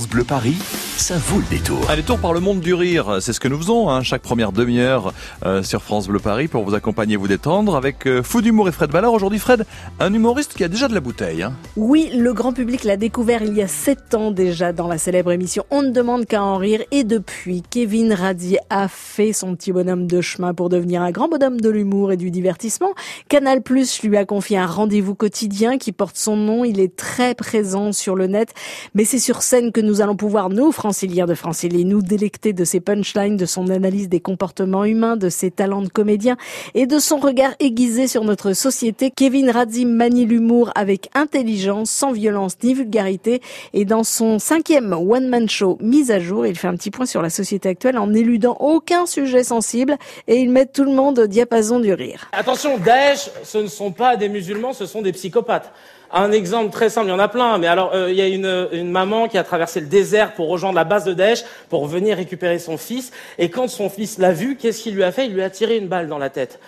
Bleu Paris, ça vaut le détour. Allez, tour par le monde du rire, c'est ce que nous faisons hein, chaque première demi-heure euh, sur France Bleu Paris pour vous accompagner, vous détendre avec euh, Fou d'humour et Fred Ballard. Aujourd'hui, Fred, un humoriste qui a déjà de la bouteille. Hein. Oui, le grand public l'a découvert il y a sept ans déjà dans la célèbre émission On ne demande qu'à en rire et depuis, Kevin Radi a fait son petit bonhomme de chemin pour devenir un grand bonhomme de l'humour et du divertissement. Canal Plus lui a confié un rendez-vous quotidien qui porte son nom. Il est très présent sur le net, mais c'est sur scène que nous allons pouvoir, nous, franciliens de Francilien, nous délecter de ses punchlines, de son analyse des comportements humains, de ses talents de comédien et de son regard aiguisé sur notre société. Kevin Radzi manie l'humour avec intelligence, sans violence ni vulgarité. Et dans son cinquième one-man show mise à jour, il fait un petit point sur la société actuelle en éludant aucun sujet sensible et il met tout le monde au diapason du rire. Attention, Daesh, ce ne sont pas des musulmans, ce sont des psychopathes. Un exemple très simple, il y en a plein, mais alors euh, il y a une, maman qui a traversé le désert pour rejoindre la base de Daesh, pour venir récupérer son fils, et quand son fils l'a vu, qu'est-ce qu'il lui a fait? Il lui a tiré une balle dans la tête.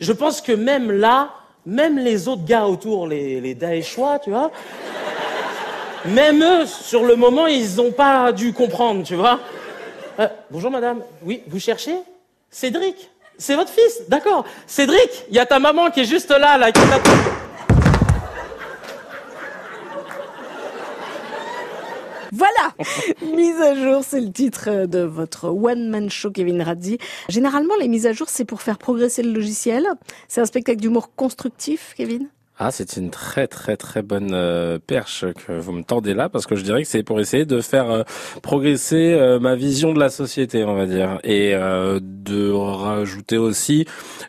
Je pense que même là, même les autres gars autour, les, les Daeshois, tu vois, même eux, sur le moment, ils n'ont pas dû comprendre, tu vois. Euh, bonjour madame, oui, vous cherchez? Cédric c'est votre fils, d'accord. Cédric, il y a ta maman qui est juste là, là, qui t'attend. Voilà Mise à jour, c'est le titre de votre one-man show Kevin Radzi. Généralement, les mises à jour, c'est pour faire progresser le logiciel. C'est un spectacle d'humour constructif, Kevin? Ah, c'est une très très très bonne euh, perche que vous me tendez là parce que je dirais que c'est pour essayer de faire euh, progresser euh, ma vision de la société, on va dire, et de rajouter aussi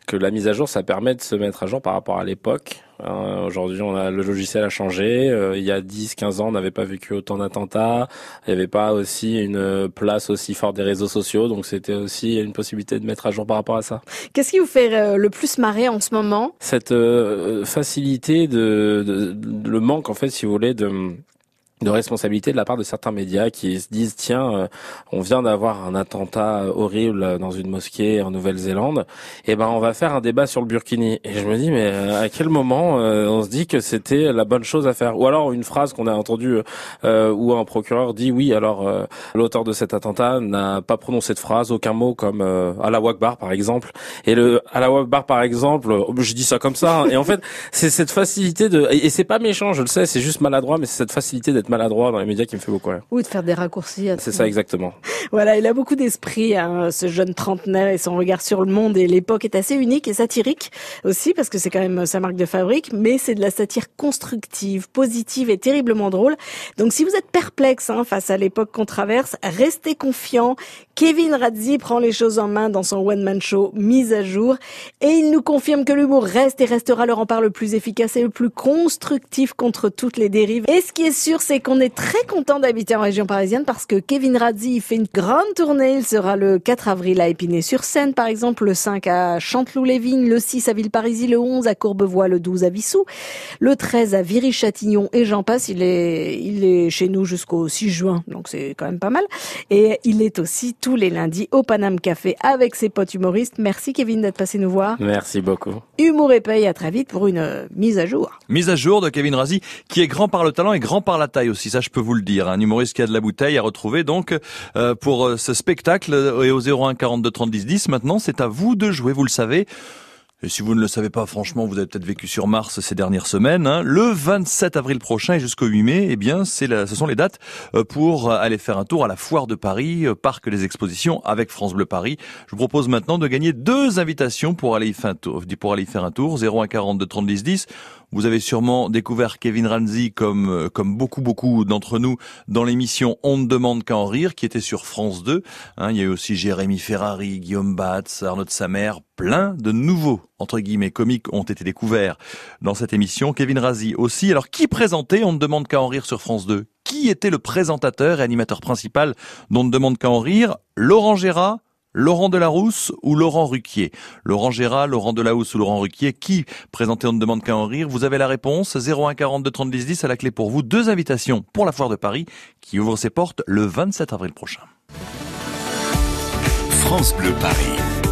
que la mise à jour, ça permet de se mettre à jour par rapport à l'époque Hein, aujourd'hui, on a le logiciel a changé. Euh, il y a 10, 15 ans, on n'avait pas vécu autant d'attentats. Il n'y avait pas aussi une place aussi forte des réseaux sociaux. Donc, c'était aussi une possibilité de mettre à jour par rapport à ça. Qu'est-ce qui vous fait euh, le plus marrer en ce moment? Cette euh, facilité de, de, le manque, en fait, si vous voulez, de de responsabilité de la part de certains médias qui se disent tiens euh, on vient d'avoir un attentat horrible dans une mosquée en Nouvelle-Zélande. Et eh ben on va faire un débat sur le burkini. Et je me dis mais euh, à quel moment euh, on se dit que c'était la bonne chose à faire? Ou alors une phrase qu'on a entendue où un procureur dit oui alors l'auteur de cet attentat n'a pas prononcé de phrase aucun mot comme Allah Akbar par exemple. Et le Allah Akbar par exemple je dis ça comme ça hein, et en fait c'est cette facilité de et c'est pas méchant je le sais c'est juste maladroit mais c'est cette facilité d'être maladroit dans les médias qui me fait beaucoup rire. Ou de faire des raccourcis. C'est ça exactement. Voilà, il a beaucoup d'esprit, hein, ce jeune trentenaire, et son regard sur le monde et l'époque est assez unique et satirique aussi, parce que c'est quand même sa marque de fabrique, mais c'est de la satire constructive, positive et terriblement drôle. Donc si vous êtes perplexe hein, face à l'époque qu'on traverse, restez confiant. Kevin Radzi prend les choses en main dans son one-man show mise à jour, et il nous confirme que l'humour reste et restera le rempart le plus efficace et le plus constructif contre toutes les dérives. Et ce qui est sûr, c'est qu'on est très content d'habiter en région parisienne parce que Kevin Radzi fait une grande tournée. Il sera le 4 avril à Épinay-sur-Seine, par exemple, le 5 à Chanteloup-les-Vignes, le 6 à Villeparisis, le 11 à Courbevoie, le 12 à Vissou, le 13 à Viry-Châtillon et j'en passe. Il est, il est chez nous jusqu'au 6 juin, donc c'est quand même pas mal. Et il est aussi tous les lundis au Paname Café avec ses potes humoristes. Merci Kevin d'être passé nous voir. Merci beaucoup. Humour et paye, à très vite pour une mise à jour. Mise à jour de Kevin Razi, qui est grand par le talent et grand par la taille aussi, ça je peux vous le dire. Un humoriste qui a de la bouteille à retrouver donc euh, pour euh, ce spectacle et au 01 42 30 10 10. Maintenant, c'est à vous de jouer, vous le savez. Et si vous ne le savez pas, franchement, vous avez peut-être vécu sur Mars ces dernières semaines. Hein. Le 27 avril prochain et jusqu'au 8 mai, eh bien, c'est ce sont les dates euh, pour aller faire un tour à la Foire de Paris, Parc des Expositions avec France Bleu Paris. Je vous propose maintenant de gagner deux invitations pour aller y faire un tour. Pour aller y faire un tour, 01 42 30 10 10. Vous avez sûrement découvert Kevin Ramsey comme euh, comme beaucoup beaucoup d'entre nous dans l'émission On ne demande qu'à en rire qui était sur France 2. Hein, il y a eu aussi Jérémy Ferrari, Guillaume Batz, Arnaud Samer, plein de nouveaux entre guillemets comiques ont été découverts dans cette émission. Kevin Razi aussi. Alors qui présentait On ne demande qu'à en rire sur France 2 Qui était le présentateur et animateur principal d'On ne demande qu'à en rire? Laurent Gérard Laurent Delarousse ou Laurent Ruquier? Laurent Gérard, Laurent Delahousse ou Laurent Ruquier, qui présentait On ne demande qu'à en rire Vous avez la réponse 01 42 30 10 10 à la clé pour vous. Deux invitations pour la Foire de Paris qui ouvre ses portes le 27 avril prochain. France Bleu Paris.